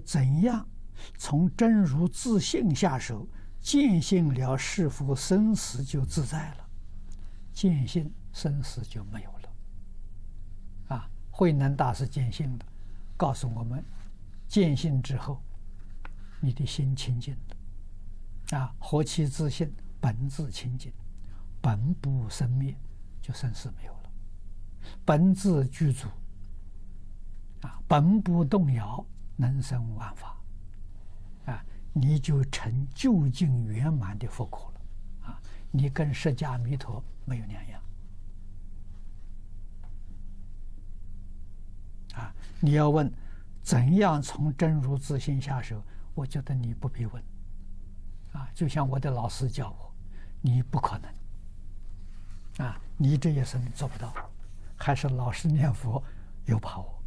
怎样从真如自性下手，见性了，是否生死就自在了？见性，生死就没有了。啊，慧能大师见性的，告诉我们：见性之后，你的心清净了。啊，何其自性，本自清净，本不生灭，就生死没有了。本自具足，啊，本不动摇。能生万法，啊，你就成究竟圆满的佛果了，啊，你跟释迦弥陀没有两样，啊，你要问怎样从真如自性下手，我觉得你不必问，啊，就像我的老师教我，你不可能，啊，你这一生做不到，还是老实念佛有把握。